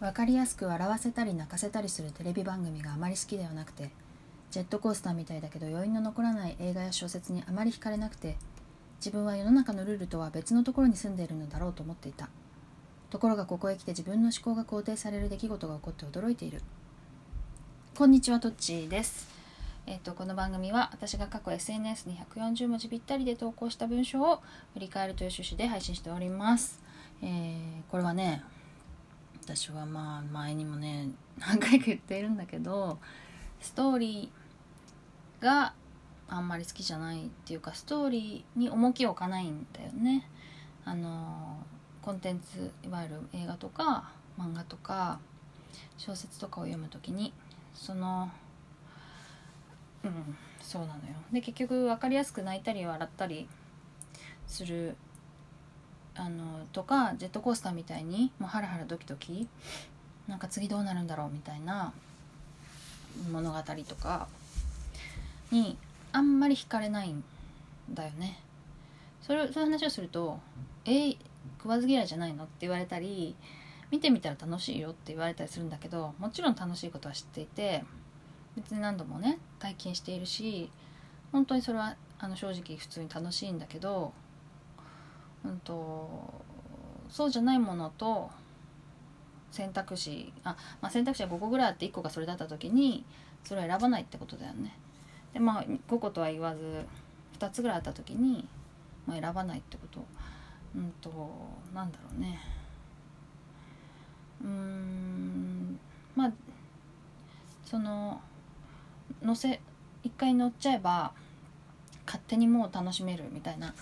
分かりやすく笑わせたり泣かせたりするテレビ番組があまり好きではなくてジェットコースターみたいだけど余韻の残らない映画や小説にあまり惹かれなくて自分は世の中のルールとは別のところに住んでいるのだろうと思っていた。ところがここへ来て自分の思考が肯定される出来事が起こって驚いている。こんにちはとっちです。えっ、とこの番組は私が過去 SNS に140文字ぴったりで投稿した文章を振り返るという趣旨で配信しております、えーこれはね私はまあ前にもね何回か言っているんだけどストーリーがあんまり好きじゃないっていうかストーリーに重きを置かないんだよね。あのコンテンツいわゆる映画とか漫画とか小説とかを読むときにそのうんそうなのよ。で結局分かりやすく泣いたり笑ったりするあのとかジェットコースターみたいにもうハラハラドキドキなんか次どうなるんだろうみたいな物語とかにあんまり惹かれないんだよねそれそういう話をすると「えー食わず嫌いじゃないの?」って言われたり見てみたら楽しいよって言われたりするんだけどもちろん楽しいことは知っていて別に何度もね体験しているし本当にそれはあの正直普通に楽しいんだけどうんとそうじゃないものと選択肢あ、まあ、選択肢は5個ぐらいあって1個がそれだった時にそれを選ばないってことだよね。でまあ5個とは言わず2つぐらいあった時に、まあ、選ばないってことうんとなんだろうねうんまあその乗せ一回乗っちゃえば勝手にもう楽しめるみたいな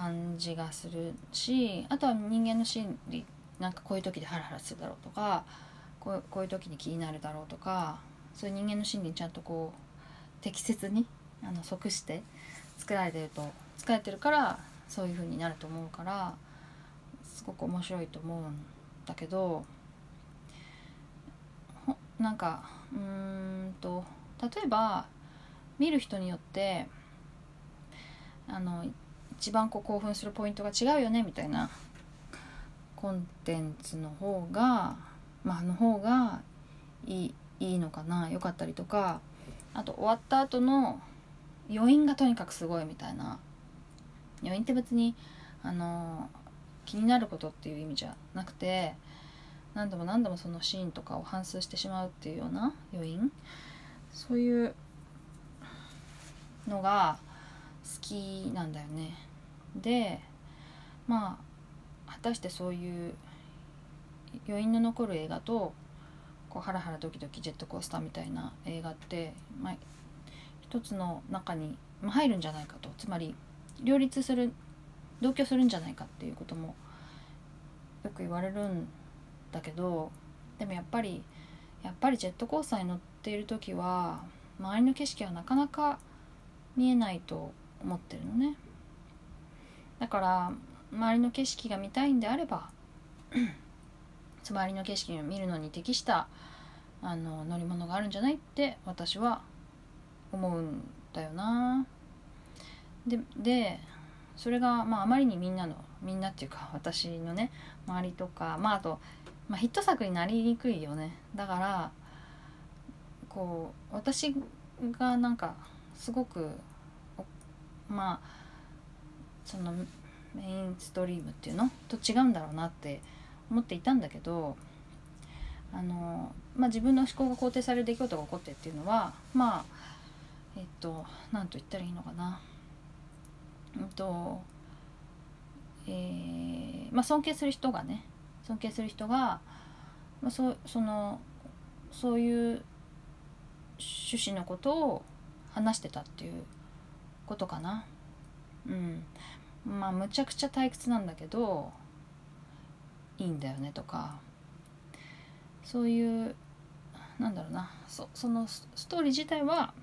感じがするしあとは人間の心理なんかこういう時でハラハラするだろうとかこうこういう時に気になるだろうとかそういう人間の心理にちゃんとこう適切にあの即して作られてると作られてるからそういう風になると思うからすごく面白いと思うんだけどほなんかうーんと例えば見る人によってあの一番こう興奮するポイントが違うよねみたいなコンテンツの方がまあの方がいいいいのかな良かったりとかあと終わった後の余韻がとにかくすごいみたいな余韻って別にあの気になることっていう意味じゃなくて何度も何度もそのシーンとかを反芻してしまうっていうような余韻そういうのが好きなんだよね。でまあ果たしてそういう余韻の残る映画とこうハラハラドキドキジェットコースターみたいな映画って、まあ、一つの中に入るんじゃないかと。つまり両立する同居するんじゃないかっていうこともよく言われるんだけどでもやっぱりやっぱりジェットコースターに乗っている時は周りの景色はなかなか見えないと思ってるのね。だから周りの景色が見たいんであれば 周りの景色を見るのに適したあの乗り物があるんじゃないって私は思うんだよな。ででそれが、まあ、あまりにみんなのみんなっていうか私のね周りとかまああと、まあ、ヒット作になりにくいよね。だからこう私がなんかすごくまあそのメインストリームっていうの？と違うんだろうなって思っていたんだけどあの、まあ、自分の思考が肯定される出来事が起こってっていうのはまあえっと何と言ったらいいのかな。うんとえーまあ尊敬する人がね尊敬する人が、まあ、そそのそういう趣旨のことを話してたっていうことかな。うん。まあむちゃくちゃ退屈なんだけどいいんだよねとかそういうなんだろうなそそのストーリー自体は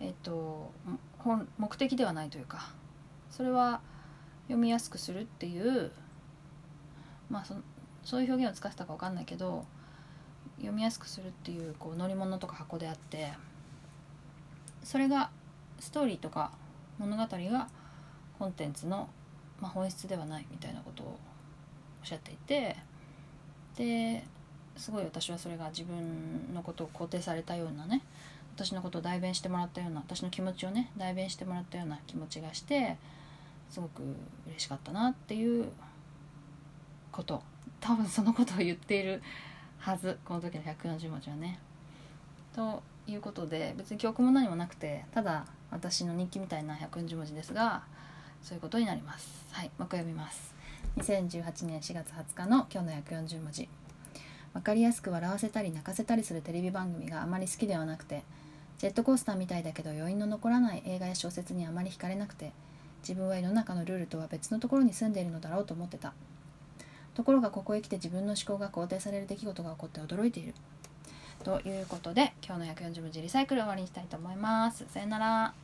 えっと本目的ではないというかそれは読みやすくするっていうまあそそういう表現を使ってたか分かんないけど読みやすくするっていうこう乗り物とか箱であってそれがストーリーとか物語がコンテンツの、まあ、本質ではないみたいなことをおっしゃっていてですごい私はそれが自分のことを肯定されたようなね私のことを代弁してもらったような私の気持ちをね代弁してもらったような気持ちがしてすごく嬉しかったなっていうこと多分そのことを言っているはずこの時の140文字はね。ということで別に記憶も何もなくてただ私の日記みたいな140文字ですがそういうことになります。はいもう一回読みます。2018年4月20日の今日の140文字。分かりやすく笑わせたり泣かせたりするテレビ番組があまり好きではなくてジェットコースターみたいだけど余韻の残らない映画や小説にあまり惹かれなくて自分は世の中のルールとは別のところに住んでいるのだろうと思ってた。ところがここへ来て自分の思考が肯定される出来事が起こって驚いている。ということで今日の140文字リサイクル終わりにしたいと思います。さよなら。